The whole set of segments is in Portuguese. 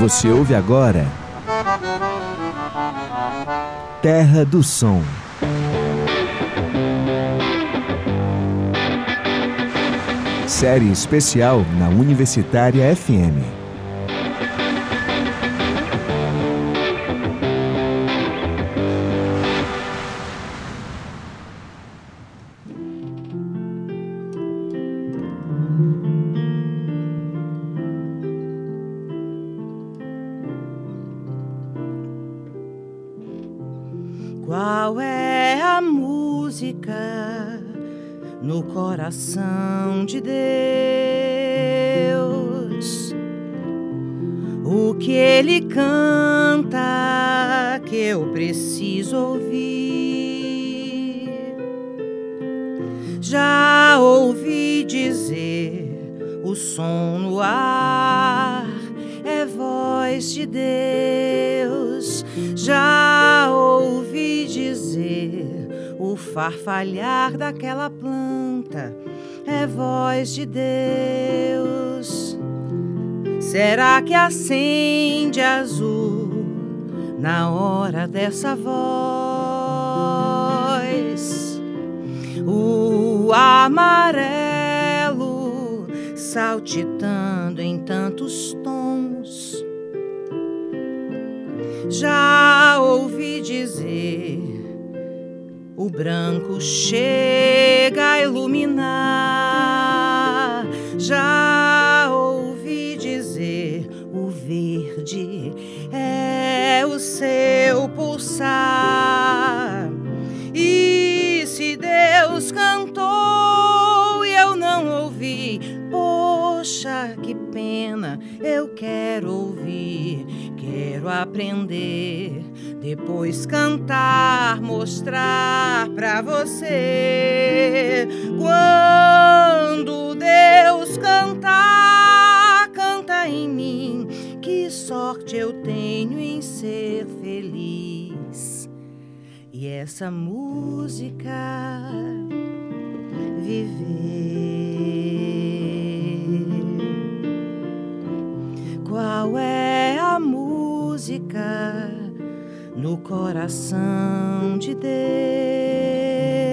Você ouve agora Terra do Som. Série especial na Universitária FM. Preciso ouvir? Já ouvi dizer o som no ar é voz de Deus. Já ouvi dizer o farfalhar daquela planta é voz de Deus. Será que acende azul na hora dessa voz? O amarelo saltitando em tantos tons. Já ouvi dizer, o branco chega a iluminar. Já ouvi dizer, o verde é seu pulsar. E se Deus cantou e eu não ouvi, poxa, que pena, eu quero ouvir, quero aprender, depois cantar, mostrar pra você. Quando Deus cantar, canta em mim, que sorte eu tenho ser feliz. E essa música viver. Qual é a música no coração de Deus?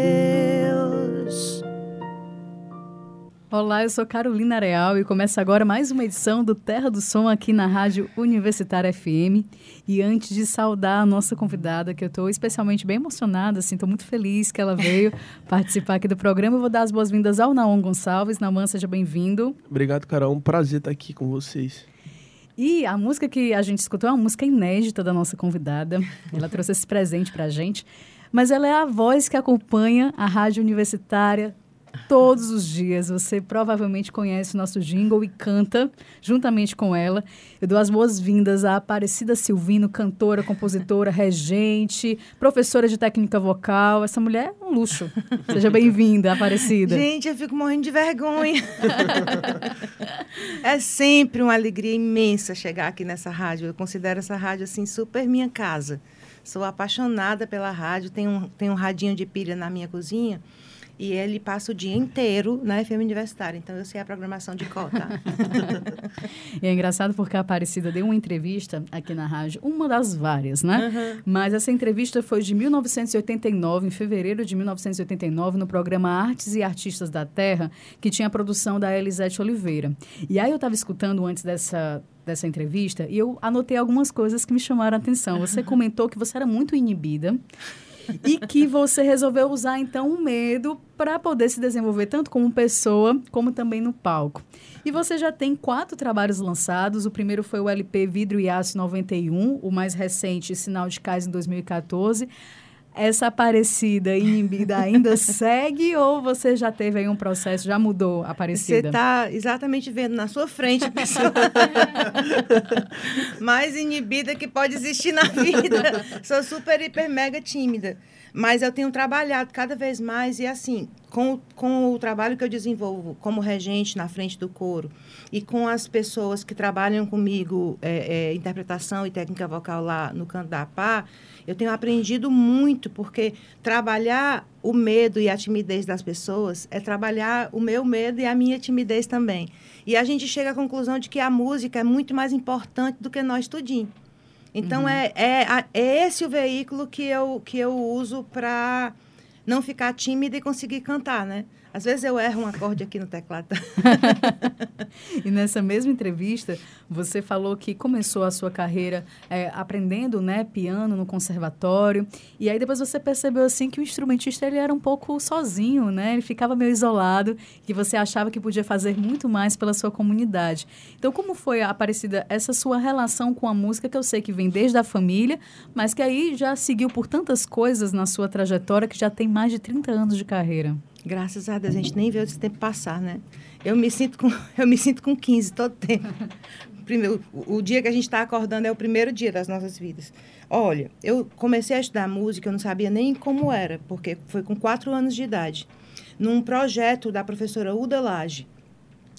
Olá, eu sou Carolina Real e começa agora mais uma edição do Terra do Som aqui na Rádio Universitária FM. E antes de saudar a nossa convidada, que eu estou especialmente bem emocionada, assim, estou muito feliz que ela veio participar aqui do programa, eu vou dar as boas-vindas ao Naon Gonçalves. Naman, seja bem-vindo. Obrigado, Carol. Um prazer estar aqui com vocês. E a música que a gente escutou é uma música inédita da nossa convidada. Ela trouxe esse presente para a gente. Mas ela é a voz que acompanha a Rádio Universitária todos os dias. Você provavelmente conhece o nosso jingle e canta juntamente com ela. Eu dou as boas-vindas à Aparecida Silvino, cantora, compositora, regente, professora de técnica vocal. Essa mulher é um luxo. Seja bem-vinda, Aparecida. Gente, eu fico morrendo de vergonha. é sempre uma alegria imensa chegar aqui nessa rádio. Eu considero essa rádio assim super minha casa. Sou apaixonada pela rádio, tenho um, tenho um radinho de pilha na minha cozinha e ele passa o dia inteiro na FM Universitária. Então, eu sei a programação de cota. e é engraçado porque a Aparecida deu uma entrevista aqui na rádio, uma das várias, né? Uhum. Mas essa entrevista foi de 1989, em fevereiro de 1989, no programa Artes e Artistas da Terra, que tinha a produção da Elisete Oliveira. E aí eu estava escutando antes dessa dessa entrevista e eu anotei algumas coisas que me chamaram a atenção. Você comentou que você era muito inibida e que você resolveu usar então o medo para poder se desenvolver tanto como pessoa como também no palco. E você já tem quatro trabalhos lançados. O primeiro foi o LP Vidro e Aço 91, o mais recente Sinal de Cais em 2014 essa Aparecida inibida ainda segue ou você já teve aí um processo, já mudou a Aparecida? Você está exatamente vendo na sua frente a pessoa mais inibida que pode existir na vida. Sou super, hiper, mega tímida. Mas eu tenho trabalhado cada vez mais e assim, com, com o trabalho que eu desenvolvo como regente na frente do coro e com as pessoas que trabalham comigo, é, é, interpretação e técnica vocal lá no canto da pá, eu tenho aprendido muito, porque trabalhar o medo e a timidez das pessoas é trabalhar o meu medo e a minha timidez também. E a gente chega à conclusão de que a música é muito mais importante do que nós tudinho. Então, uhum. é, é, é esse o veículo que eu, que eu uso para não ficar tímida e conseguir cantar, né? Às vezes eu erro um acorde aqui no teclado. e nessa mesma entrevista, você falou que começou a sua carreira é, aprendendo né, piano no conservatório. E aí depois você percebeu assim que o instrumentista ele era um pouco sozinho, né? Ele ficava meio isolado, que você achava que podia fazer muito mais pela sua comunidade. Então, como foi, Aparecida, essa sua relação com a música, que eu sei que vem desde a família, mas que aí já seguiu por tantas coisas na sua trajetória, que já tem mais de 30 anos de carreira? Graças a Deus, a gente nem vê esse tempo passar, né? Eu me sinto com, eu me sinto com 15 todo tempo. Primeiro, o, o dia que a gente está acordando é o primeiro dia das nossas vidas. Olha, eu comecei a estudar música, eu não sabia nem como era, porque foi com quatro anos de idade. Num projeto da professora Uda Lage.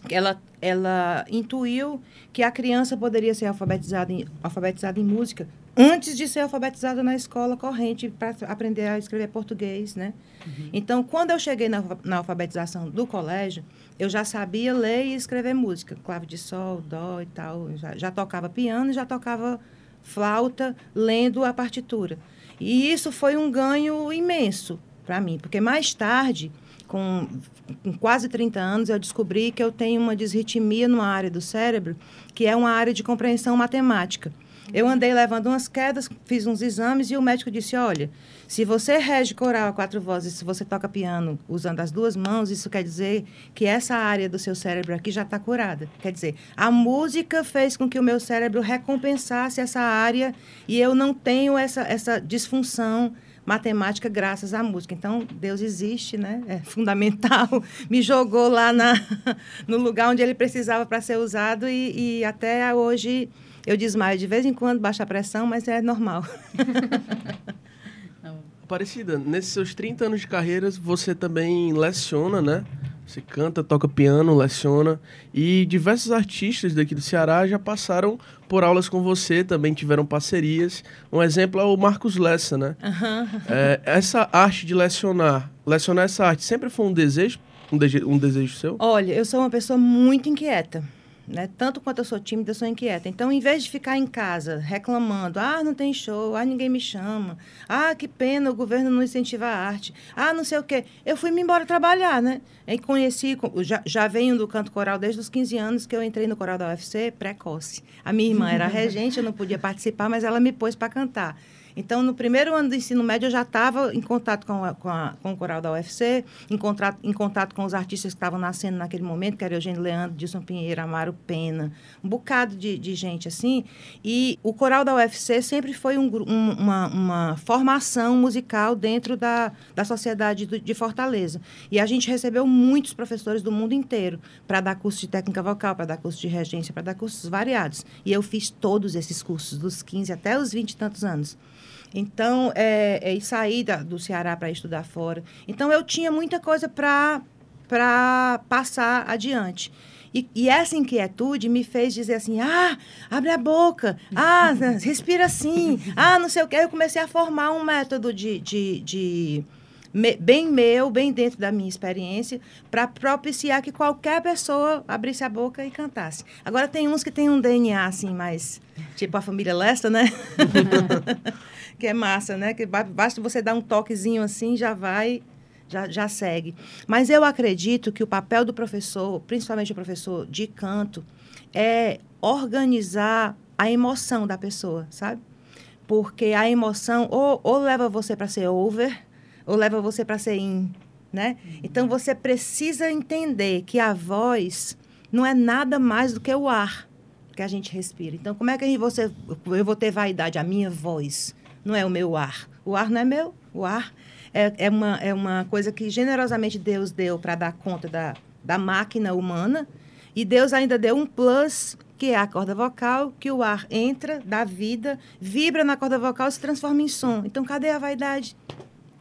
Ela, ela intuiu que a criança poderia ser alfabetizada em, alfabetizada em música antes de ser alfabetizada na escola corrente para aprender a escrever português, né? Uhum. Então, quando eu cheguei na, na, alfabetização do colégio, eu já sabia ler e escrever música, clave de sol, dó e tal. Já, já tocava piano, já tocava flauta, lendo a partitura. E isso foi um ganho imenso para mim, porque mais tarde, com, com quase 30 anos, eu descobri que eu tenho uma desritmia numa área do cérebro, que é uma área de compreensão matemática. Eu andei levando umas quedas, fiz uns exames e o médico disse: olha, se você rege coral a quatro vozes, se você toca piano usando as duas mãos, isso quer dizer que essa área do seu cérebro aqui já está curada. Quer dizer, a música fez com que o meu cérebro recompensasse essa área e eu não tenho essa, essa disfunção matemática graças à música. Então, Deus existe, né? É fundamental. Me jogou lá na, no lugar onde ele precisava para ser usado e, e até hoje eu desmaio de vez em quando, baixa a pressão, mas é normal. Aparecida, nesses seus 30 anos de carreira, você também leciona, né? Você canta, toca piano, leciona. E diversos artistas daqui do Ceará já passaram por aulas com você, também tiveram parcerias. Um exemplo é o Marcos Lessa, né? Uhum. É, essa arte de lecionar, lecionar essa arte sempre foi um desejo, um, de um desejo seu? Olha, eu sou uma pessoa muito inquieta. Né? Tanto quanto eu sou tímida, eu sou inquieta. Então, em vez de ficar em casa reclamando, ah, não tem show, ah, ninguém me chama, ah, que pena, o governo não incentiva a arte, ah, não sei o quê, eu fui me embora trabalhar, né? E conheci, já, já venho do canto coral desde os 15 anos que eu entrei no coral da UFC, precoce. A minha irmã era regente, eu não podia participar, mas ela me pôs para cantar. Então, no primeiro ano do ensino médio, eu já estava em contato com, a, com, a, com, o coral da UFC, em, contato, em contato com os artistas que estavam nascendo naquele momento, que era Eugênio Leandro, Dilson Pinheiro, Amaro Pena, um bocado de, de gente assim. E o coral da UFC sempre foi um, um, uma, uma formação musical dentro da, da sociedade de Fortaleza. E a gente recebeu muitos professores do mundo inteiro para dar curso de técnica vocal, para dar curso de regência, para dar cursos variados. E eu fiz todos esses cursos, dos 15 até os 20 e tantos anos. Então, é, é, e sair da, do Ceará para estudar fora. Então, eu tinha muita coisa para passar adiante. E, e, essa inquietude me fez dizer assim: ah, abre a boca, ah, respira assim, ah, não sei o quê. Eu comecei a formar um método de, de, de me, bem meu, bem dentro da minha experiência, para propiciar que qualquer pessoa abrisse a boca e cantasse. Agora, tem uns que tem um DNA assim, mais tipo a família Lesta, né? que é massa, né? Que basta você dar um toquezinho assim, já vai, já, já segue. Mas eu acredito que o papel do professor, principalmente o professor de canto, é organizar a emoção da pessoa, sabe? Porque a emoção ou, ou leva você para ser over, ou leva você para ser in, né? Uhum. Então você precisa entender que a voz não é nada mais do que o ar que a gente respira. Então, como é que você, eu vou ter vaidade? A minha voz não é o meu ar. O ar não é meu, o ar é, é, uma, é uma coisa que generosamente Deus deu para dar conta da, da máquina humana. E Deus ainda deu um plus, que é a corda vocal, que o ar entra, dá vida, vibra na corda vocal e se transforma em som. Então, cadê a vaidade?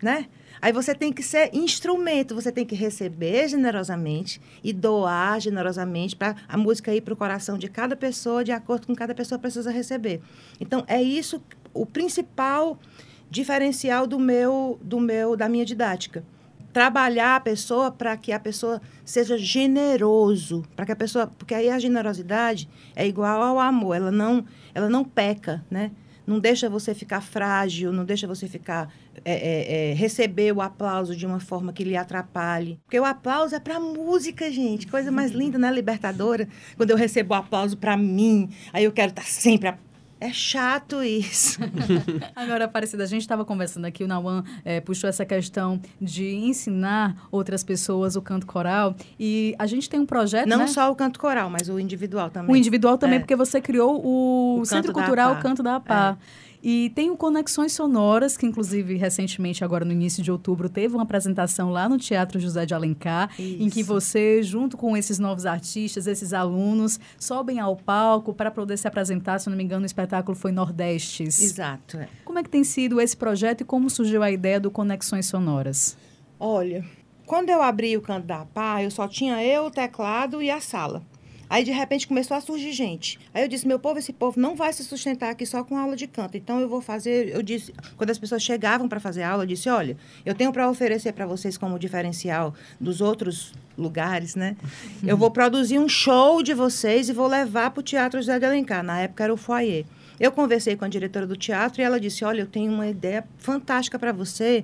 Né? Aí você tem que ser instrumento, você tem que receber generosamente e doar generosamente para a música ir para o coração de cada pessoa, de acordo com cada pessoa precisa receber. Então, é isso o principal diferencial do meu, do meu, da minha didática. Trabalhar a pessoa para que a pessoa seja generoso, para que a pessoa, porque aí a generosidade é igual ao amor, ela não, ela não peca, né? Não deixa você ficar frágil, não deixa você ficar é, é, é, receber o aplauso de uma forma que lhe atrapalhe. Porque o aplauso é para música, gente. Coisa mais linda, né, libertadora? Quando eu recebo o aplauso para mim, aí eu quero estar tá sempre é chato isso. Agora, Aparecida, a gente estava conversando aqui, o Nauan é, puxou essa questão de ensinar outras pessoas o canto coral. E a gente tem um projeto. Não né? só o canto coral, mas o individual também. O individual também, é. porque você criou o, o Centro Cultural Canto da APA. É. E tem o Conexões Sonoras, que inclusive recentemente, agora no início de outubro, teve uma apresentação lá no Teatro José de Alencar, Isso. em que você, junto com esses novos artistas, esses alunos, sobem ao palco para poder se apresentar. Se não me engano, o espetáculo foi Nordestes. Exato. É. Como é que tem sido esse projeto e como surgiu a ideia do Conexões Sonoras? Olha, quando eu abri o canto da pá, eu só tinha eu, o teclado e a sala. Aí, de repente, começou a surgir gente. Aí eu disse, meu povo, esse povo não vai se sustentar aqui só com aula de canto. Então, eu vou fazer... Eu disse, quando as pessoas chegavam para fazer aula, eu disse, olha, eu tenho para oferecer para vocês como diferencial dos outros lugares, né? Eu vou produzir um show de vocês e vou levar para o Teatro José de Alencar. Na época, era o foyer. Eu conversei com a diretora do teatro e ela disse, olha, eu tenho uma ideia fantástica para você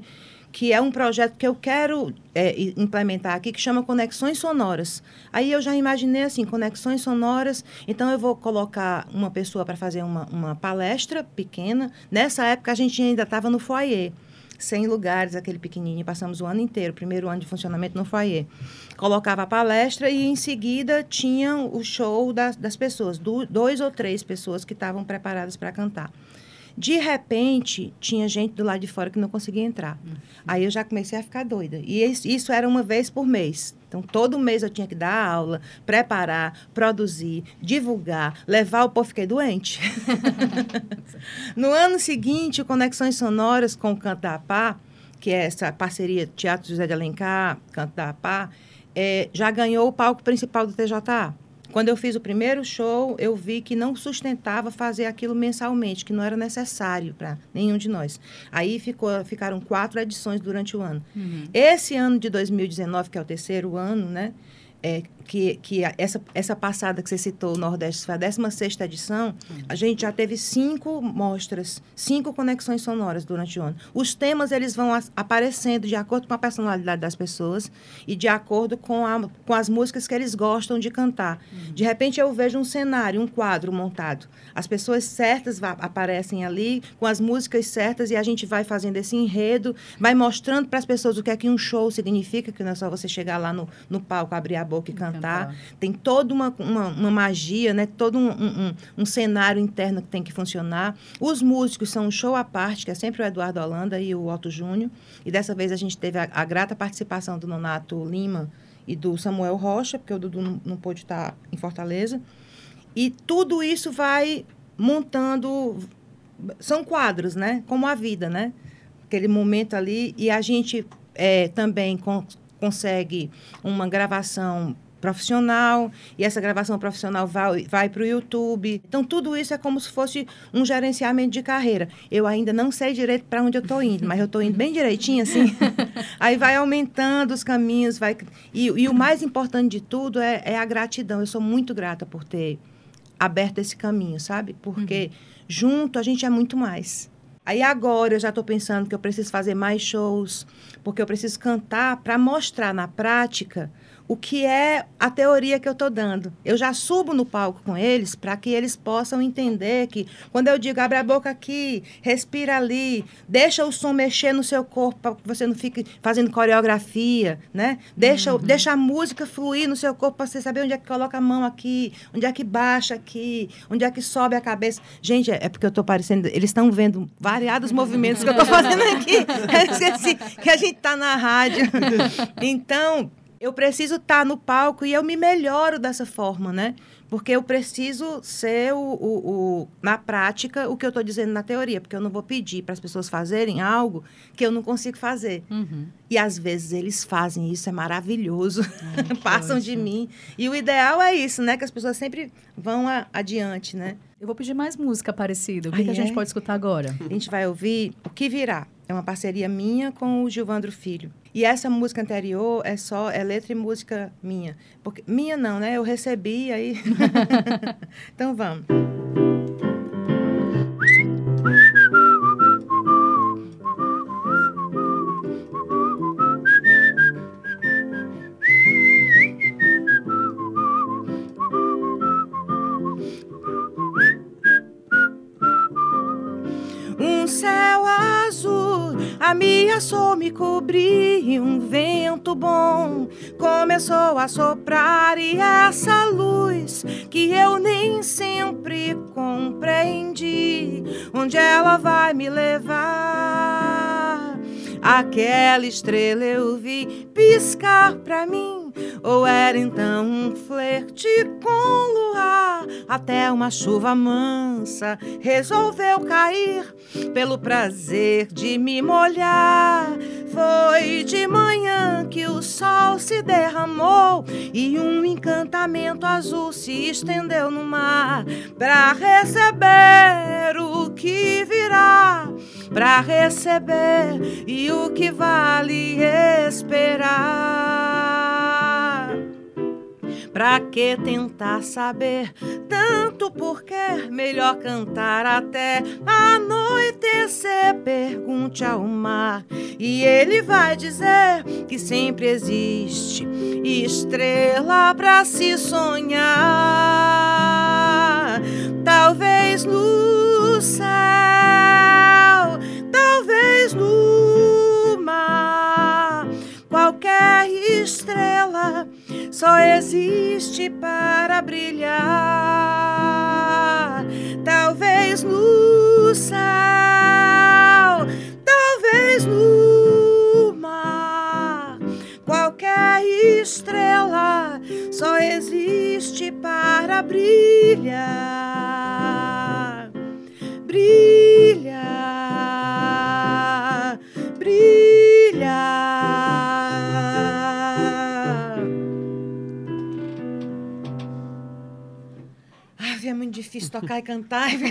que é um projeto que eu quero é, implementar aqui, que chama Conexões Sonoras. Aí eu já imaginei assim, conexões sonoras, então eu vou colocar uma pessoa para fazer uma, uma palestra pequena. Nessa época a gente ainda estava no foyer. 100 lugares, aquele pequenininho, passamos o ano inteiro, primeiro ano de funcionamento no foyer. Colocava a palestra e, em seguida, tinha o show das, das pessoas, do, dois ou três pessoas que estavam preparadas para cantar. De repente, tinha gente do lado de fora que não conseguia entrar. Uhum. Aí eu já comecei a ficar doida. E isso era uma vez por mês. Então, todo mês eu tinha que dar aula, preparar, produzir, divulgar, levar o povo. Fiquei doente. no ano seguinte, Conexões Sonoras com o Canto da Pá, que é essa parceria Teatro José de Alencar, Canto da Pá, é, já ganhou o palco principal do TJA. Quando eu fiz o primeiro show, eu vi que não sustentava fazer aquilo mensalmente, que não era necessário para nenhum de nós. Aí ficou, ficaram quatro edições durante o ano. Uhum. Esse ano de 2019, que é o terceiro ano, né? é, que, que essa, essa passada que você citou, o Nordeste, foi a 16 edição, uhum. a gente já teve cinco mostras, cinco conexões sonoras durante o ano. Os temas eles vão aparecendo de acordo com a personalidade das pessoas e de acordo com, a, com as músicas que eles gostam de cantar. Uhum. De repente eu vejo um cenário, um quadro montado. As pessoas certas aparecem ali com as músicas certas e a gente vai fazendo esse enredo, vai mostrando para as pessoas o que é que um show significa, que não é só você chegar lá no, no palco, abrir a boca e cantar. Cantar. Tem toda uma, uma, uma, magia, né? todo um, um, um, cenário interno que tem que funcionar. Os músicos são um show à parte, que é sempre o Eduardo Holanda e o Otto Júnior. E dessa vez a gente teve a, a grata participação do Nonato Lima e do Samuel Rocha, porque o Dudu não, não pôde estar em Fortaleza. E tudo isso vai montando. São quadros, né? Como a vida, né? Aquele momento ali. E a gente é, também com, consegue uma gravação profissional e essa gravação profissional vai, vai para o YouTube. Então, tudo isso é como se fosse um gerenciamento de carreira. Eu ainda não sei direito para onde eu estou indo, mas eu estou indo bem direitinho, assim. Aí vai aumentando os caminhos, vai... E, e o mais importante de tudo é, é, a gratidão. Eu sou muito grata por ter aberto esse caminho, sabe? Porque uhum. junto a gente é muito mais. Aí agora eu já estou pensando que eu preciso fazer mais shows, porque eu preciso cantar para mostrar na prática o que é a teoria que eu estou dando. Eu já subo no palco com eles para que eles possam entender que quando eu digo abre a boca aqui, respira ali, deixa o som mexer no seu corpo para que você não fique fazendo coreografia, né? Deixa, uhum. deixa a música fluir no seu corpo para você saber onde é que coloca a mão aqui, onde é que baixa aqui, onde é que sobe a cabeça. Gente, é porque eu estou parecendo, eles estão vendo variados movimentos que eu estou fazendo aqui. Eu esqueci que a gente está na rádio. Então, Eu preciso estar tá no palco e eu me melhoro dessa forma, né? Porque eu preciso ser, o, o, o na prática, o que eu estou dizendo na teoria. Porque eu não vou pedir para as pessoas fazerem algo que eu não consigo fazer. Uhum. E às vezes eles fazem isso, é maravilhoso. Ai, Passam de mim. E o ideal é isso, né? Que as pessoas sempre vão a, adiante, né? Eu vou pedir mais música parecida. O que, que a gente é? pode escutar agora? A gente vai ouvir O Que Virá. É uma parceria minha com o Gilvandro Filho. E essa música anterior é só é letra e música minha. Porque, minha não, né? Eu recebi aí. então vamos. A minha ameaçou me cobrir um vento bom. Começou a soprar e essa luz que eu nem sempre compreendi. Onde ela vai me levar? Aquela estrela eu vi piscar pra mim ou era então um flerte com luar? Até uma chuva mansa resolveu cair pelo prazer de me molhar. Foi de manhã que o sol se derramou e um encantamento azul se estendeu no mar para receber o que virá, para receber e o que vale esperar. Pra que tentar saber tanto porque melhor cantar até anoitecer? Pergunte ao mar e ele vai dizer que sempre existe estrela pra se sonhar. Talvez no céu, talvez no mar, qualquer estrela só existe para brilhar. Talvez no céu, talvez no mar. Qualquer estrela só existe para brilhar. Brilhar, brilhar. É muito difícil tocar e cantar.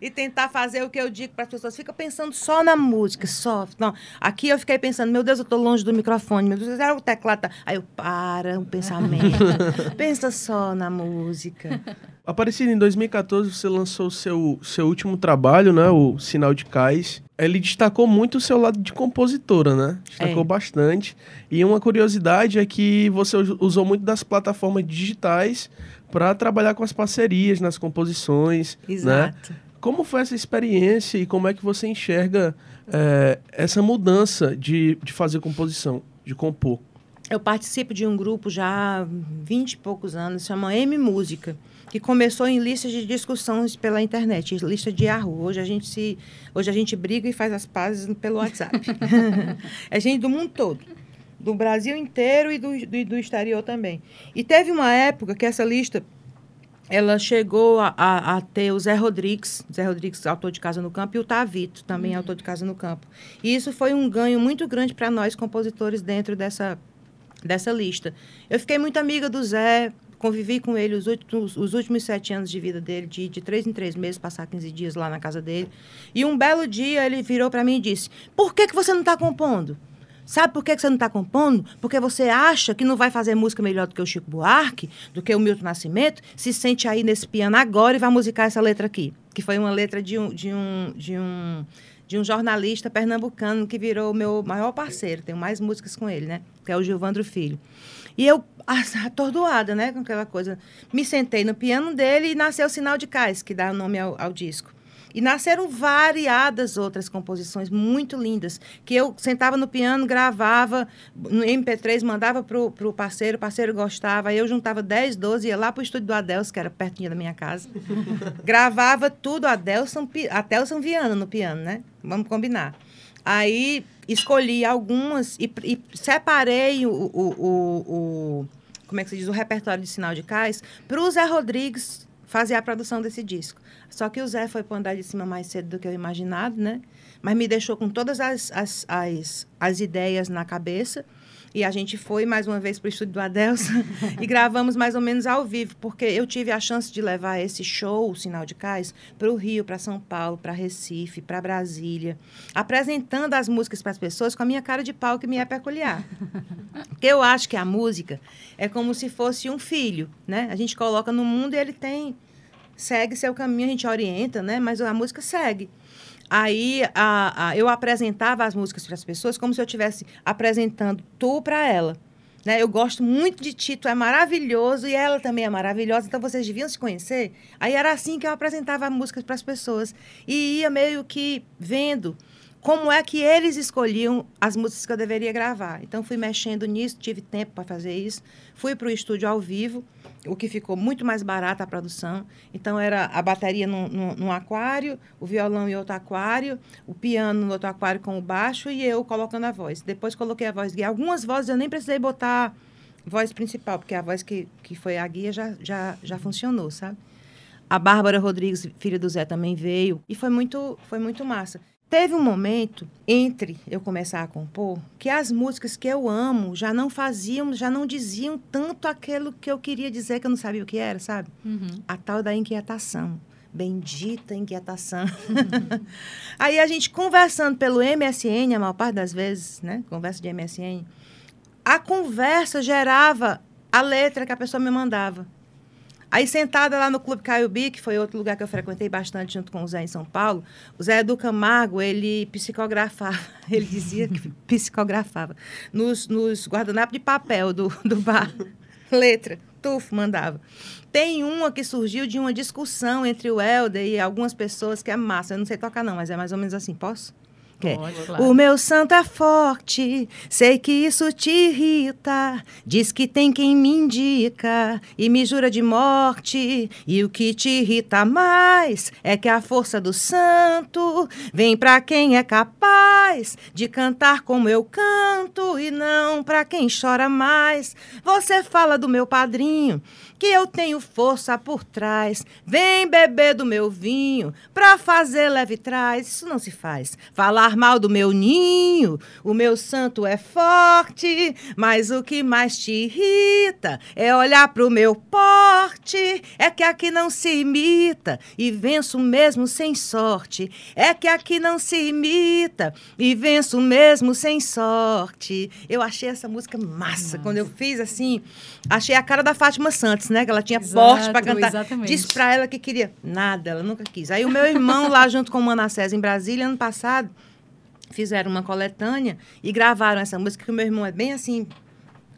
e tentar fazer o que eu digo para as pessoas. Fica pensando só na música, só. Não, aqui eu fiquei pensando, meu Deus, eu estou longe do microfone, meu Deus, era o teclado. Tá. Aí eu para o pensamento. Pensa só na música. Aparecido em 2014, você lançou o seu, seu último trabalho, né? O Sinal de Cais. Ele destacou muito o seu lado de compositora, né? Destacou é. bastante. E uma curiosidade é que você usou muito das plataformas digitais para trabalhar com as parcerias nas composições. Né? Exato. Né? Como foi essa experiência e como é que você enxerga é, essa mudança de, de fazer composição, de compor? Eu participo de um grupo já há 20 e poucos anos, chama M Música, que começou em listas de discussões pela internet, lista de Yahoo. Hoje a gente se, hoje a gente briga e faz as pazes pelo WhatsApp. é gente do mundo todo do Brasil inteiro e do, do, do, exterior também. E teve uma época que essa lista ela chegou a, a, a, ter o Zé Rodrigues, Zé Rodrigues, autor de Casa no Campo, e o Tavito, também uhum. autor de Casa no Campo. E isso foi um ganho muito grande para nós, compositores, dentro dessa, dessa lista. Eu fiquei muito amiga do Zé, convivi com ele os últimos, os últimos sete anos de vida dele, de, de três em três meses, passar 15 dias lá na casa dele. E um belo dia ele virou para mim e disse: Por que, que você não está compondo? Sabe por que você não está compondo? Porque você acha que não vai fazer música melhor do que o Chico Buarque, do que o Milton Nascimento, se sente aí nesse piano agora e vai musicar essa letra aqui. Que foi uma letra de um, de um, de um, de um jornalista pernambucano que virou meu maior parceiro. Tenho mais músicas com ele, né? Que é o Gilvandro Filho. E eu, atordoada, né? Com aquela coisa. Me sentei no piano dele e nasceu o Sinal de Cais, que dá o nome ao, ao disco. E nasceram variadas outras composições muito lindas, que eu sentava no piano, gravava no MP3, mandava para o parceiro, o parceiro gostava, aí eu juntava 10, 12, ia lá para o estúdio do Adelson, que era pertinho da minha casa, gravava tudo, Adelson, Adelson Viana no piano, né? Vamos combinar. Aí escolhi algumas e, e separei o, o, o, o, como é que se diz, o repertório de sinal de cais para o Zé Rodrigues fazer a produção desse disco. Só que o Zé foi para andar de cima mais cedo do que eu imaginado, né? Mas me deixou com todas as, as, as, as ideias na cabeça. E a gente foi mais uma vez para o estúdio do Adelson e gravamos mais ou menos ao vivo, porque eu tive a chance de levar esse show, o Sinal de Cais, para o Rio, para São Paulo, para Recife, para Brasília, apresentando as músicas para as pessoas com a minha cara de pau que me é peculiar. Porque eu acho que a música é como se fosse um filho, né? A gente coloca no mundo e ele tem segue seu caminho, a gente orienta, né? Mas a música segue. Aí a, a, eu apresentava as músicas para as pessoas como se eu estivesse apresentando tu para ela. Né? Eu gosto muito de Tito, é maravilhoso e ela também é maravilhosa, então vocês deviam se conhecer. Aí era assim que eu apresentava músicas para as pessoas e ia meio que vendo como é que eles escolhiam as músicas que eu deveria gravar. Então fui mexendo nisso, tive tempo para fazer isso. Fui para o estúdio ao vivo o que ficou muito mais barata a produção. Então, era a bateria num, num, num, aquário, o violão em outro aquário, o piano no outro aquário com o baixo e eu colocando a voz. Depois coloquei a voz guia. Algumas vozes eu nem precisei botar voz principal, porque a voz que, que foi a guia já, já, já funcionou, sabe? A Bárbara Rodrigues, filha do Zé, também veio. E foi muito, foi muito massa. Teve um momento entre eu começar a compor que as músicas que eu amo já não faziam, já não diziam tanto aquilo que eu queria dizer que eu não sabia o que era, sabe? Uhum. A tal da inquietação. Bendita inquietação. Uhum. Aí a gente conversando pelo MSN, a maior parte das vezes, né? Conversa de MSN. A conversa gerava a letra que a pessoa me mandava. Aí, sentada lá no Clube Caiubi, que foi outro lugar que eu frequentei bastante junto com o Zé em São Paulo, o Zé do Camargo, ele psicografava, ele dizia que psicografava, nos, nos guardanapos de papel do, do bar. Letra, tufo, mandava. Tem uma que surgiu de uma discussão entre o Helder e algumas pessoas que é massa. Eu não sei tocar, não, mas é mais ou menos assim. Posso? Quer. Pode, claro. O meu santo é forte, sei que isso te irrita. Diz que tem quem me indica e me jura de morte. E o que te irrita mais é que a força do santo vem para quem é capaz de cantar como eu canto e não para quem chora mais. Você fala do meu padrinho que eu tenho força por trás. Vem beber do meu vinho pra fazer leve trás. Isso não se faz. Falar mal do meu ninho, o meu santo é forte, mas o que mais te irrita é olhar pro meu porte. É que aqui não se imita e venço mesmo sem sorte. É que aqui não se imita e venço mesmo sem sorte. Eu achei essa música massa. Quando eu fiz assim, achei a cara da Fátima Santos né? Que ela tinha Exato, porte para cantar. Exatamente. Disse para ela que queria. Nada, ela nunca quis. Aí o meu irmão, lá junto com o Manassés, em Brasília, ano passado, fizeram uma coletânea e gravaram essa música, que o meu irmão é bem assim,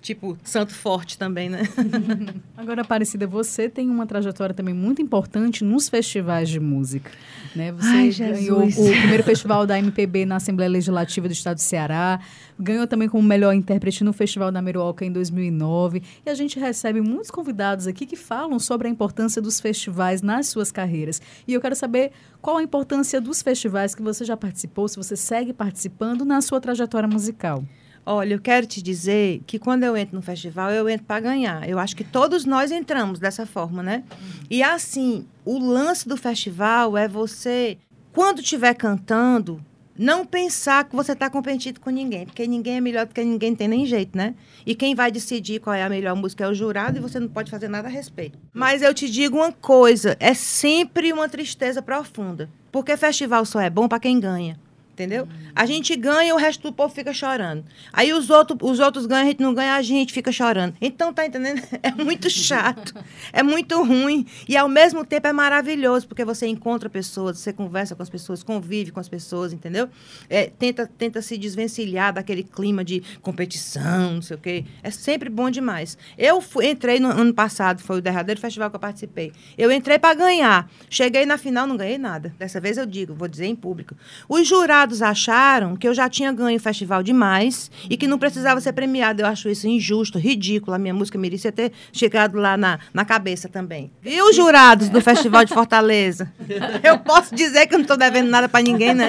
tipo santo forte também, né? Agora, Aparecida, você tem uma trajetória também muito importante nos festivais de música. Né? Você Ai, ganhou o primeiro festival da MPB na Assembleia Legislativa do Estado do Ceará, ganhou também como melhor intérprete no Festival da Meruoca em 2009. E a gente recebe muitos convidados aqui que falam sobre a importância dos festivais nas suas carreiras. E eu quero saber qual a importância dos festivais que você já participou, se você segue participando na sua trajetória musical. Olha, eu quero te dizer que quando eu entro no festival, eu entro para ganhar. Eu acho que todos nós entramos dessa forma, né? E assim, o lance do festival é você, quando estiver cantando, não pensar que você está competindo com ninguém, porque ninguém é melhor do que ninguém, tem nem jeito, né? E quem vai decidir qual é a melhor música é o jurado e você não pode fazer nada a respeito. Mas eu te digo uma coisa, é sempre uma tristeza profunda, porque festival só é bom para quem ganha entendeu? A gente ganha, o resto do povo fica chorando. Aí os, outro, os outros ganham, a gente não ganha, a gente fica chorando. Então, tá entendendo? É muito chato, é muito ruim e ao mesmo tempo é maravilhoso, porque você encontra pessoas, você conversa com as pessoas, convive com as pessoas, entendeu? É, tenta, tenta se desvencilhar daquele clima de competição, não sei o quê. É sempre bom demais. Eu fui, entrei no ano passado, foi o derradeiro festival que eu participei. Eu entrei para ganhar. Cheguei na final, não ganhei nada. Dessa vez eu digo, vou dizer em público. Os jurados jurados acharam que eu já tinha ganho o festival demais e que não precisava ser premiado. Eu acho isso injusto, ridículo. A minha música merecia ter chegado lá na, na cabeça também. E os jurados do Festival de Fortaleza? Eu posso dizer que eu não estou devendo nada para ninguém, né?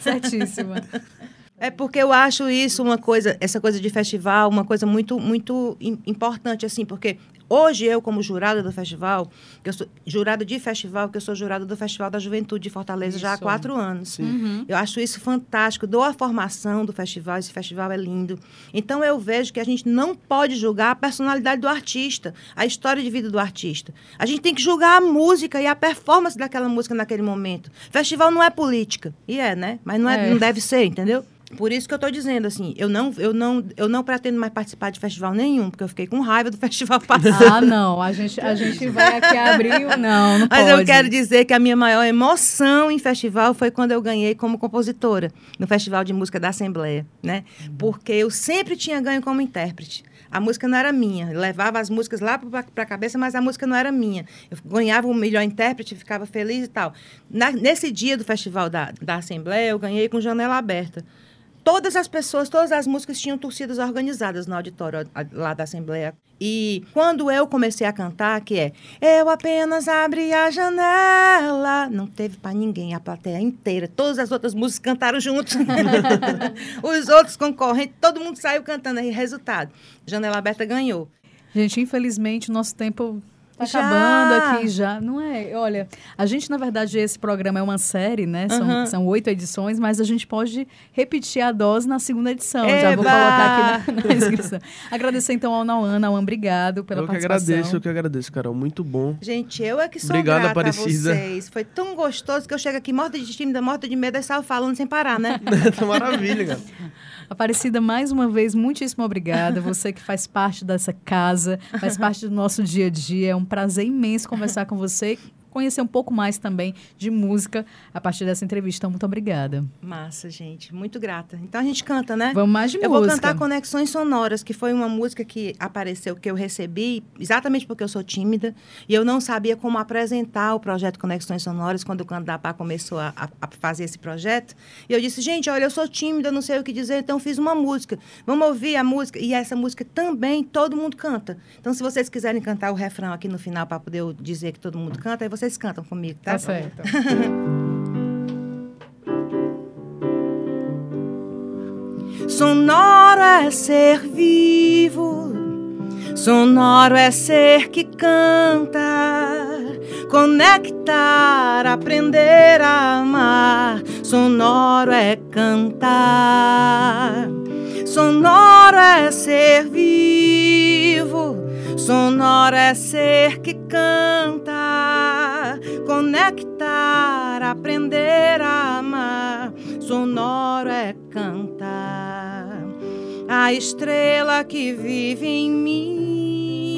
Certíssima. É porque eu acho isso uma coisa, essa coisa de festival, uma coisa muito, muito importante, assim, porque Hoje, eu, como jurada do festival, que eu sou jurada de festival, que eu sou jurada do Festival da Juventude de Fortaleza isso. já há quatro anos. Uhum. Eu acho isso fantástico. Dou a formação do festival, esse festival é lindo. Então, eu vejo que a gente não pode julgar a personalidade do artista, a história de vida do artista. A gente tem que julgar a música e a performance daquela música naquele momento. Festival não é política. E é, né? Mas não, é, é. não deve ser, entendeu? Por isso que eu estou dizendo assim, eu não, eu não, eu não pretendo mais participar de festival nenhum, porque eu fiquei com raiva do festival passado. Ah, não, a gente, a gente vai aqui abrir, não, não Mas pode. eu quero dizer que a minha maior emoção em festival foi quando eu ganhei como compositora no Festival de Música da Assembleia, né? Porque eu sempre tinha ganho como intérprete. A música não era minha. Eu levava as músicas lá para a cabeça, mas a música não era minha. Eu ganhava o melhor intérprete, ficava feliz e tal. Na, nesse dia do festival da, da Assembleia, eu ganhei com janela aberta todas as pessoas, todas as músicas tinham torcidas organizadas no auditório lá da Assembleia. E quando eu comecei a cantar, que é Eu apenas abri a janela, não teve para ninguém, a plateia inteira. Todas as outras músicas cantaram juntos. Os outros concorrentes, todo mundo saiu cantando. aí resultado, Janela Aberta ganhou. Gente, infelizmente, o nosso tempo Tá acabando aqui já. Não é? Olha, a gente, na verdade, esse programa é uma série, né? São, uhum. são oito edições, mas a gente pode repetir a dose na segunda edição. Eba! Já vou colocar aqui na, na inscrição. Agradecer então ao Nauan. Nauan, obrigado pela eu participação. Eu que agradeço, eu que agradeço, Carol. Muito bom. Gente, eu é que sou Obrigado, grata Aparecida. a vocês. Foi tão gostoso que eu chego aqui morta de tímida, morta de medo, e saio falando sem parar, né? maravilha, cara. Aparecida, mais uma vez, muitíssimo obrigada. Você que faz parte dessa casa, faz parte do nosso dia a dia. É um prazer imenso conversar com você conhecer um pouco mais também de música a partir dessa entrevista. Muito obrigada. Massa, gente. Muito grata. Então a gente canta, né? Vamos mais de eu música. Eu vou cantar Conexões Sonoras, que foi uma música que apareceu, que eu recebi, exatamente porque eu sou tímida, e eu não sabia como apresentar o projeto Conexões Sonoras quando o Candapá começou a, a, fazer esse projeto. E eu disse, gente, olha, eu sou tímida, não sei o que dizer, então fiz uma música. Vamos ouvir a música. E essa música também todo mundo canta. Então, se vocês quiserem cantar o refrão aqui no final para poder dizer que todo mundo canta, aí vocês cantam comigo, tá? Tá certo. Sonoro é ser vivo, sonoro é ser que canta, conectar, aprender a amar. Sonoro é cantar, sonoro é ser vivo Sonoro é ser que canta, conectar, aprender a amar. Sonoro é cantar, a estrela que vive em mim,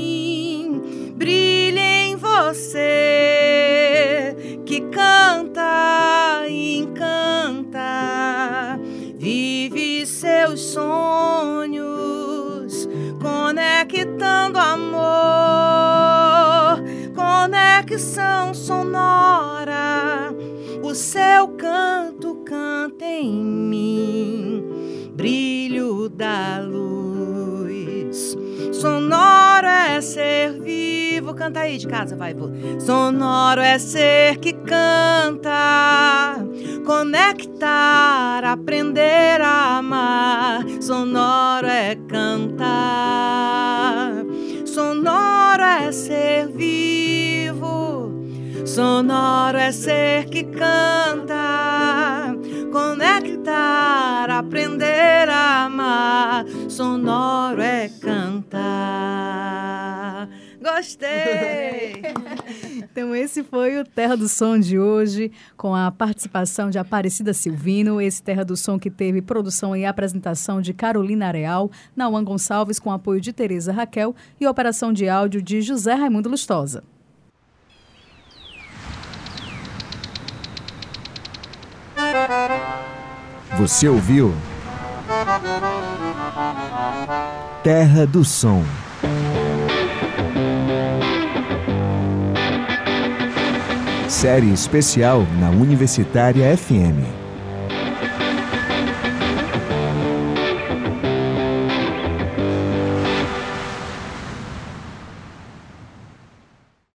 brilha em você, que canta sonora. O seu canto canta em mim, brilho da luz. Sonoro é ser vivo, canta aí de casa, vai, vô. Sonoro é ser que canta, conectar, aprender a amar. Sonoro é cantar, sonoro é ser vivo, sonoro é ser que canta, conectar, aprender a amar. Sonoro é cantar. Gostei! então, esse foi o Terra do Som de hoje, com a participação de Aparecida Silvino. Esse Terra do Som que teve produção e apresentação de Carolina Areal, Nauan Gonçalves, com apoio de Tereza Raquel e operação de áudio de José Raimundo Lustosa. Você ouviu? Terra do Som. Série especial na Universitária FM.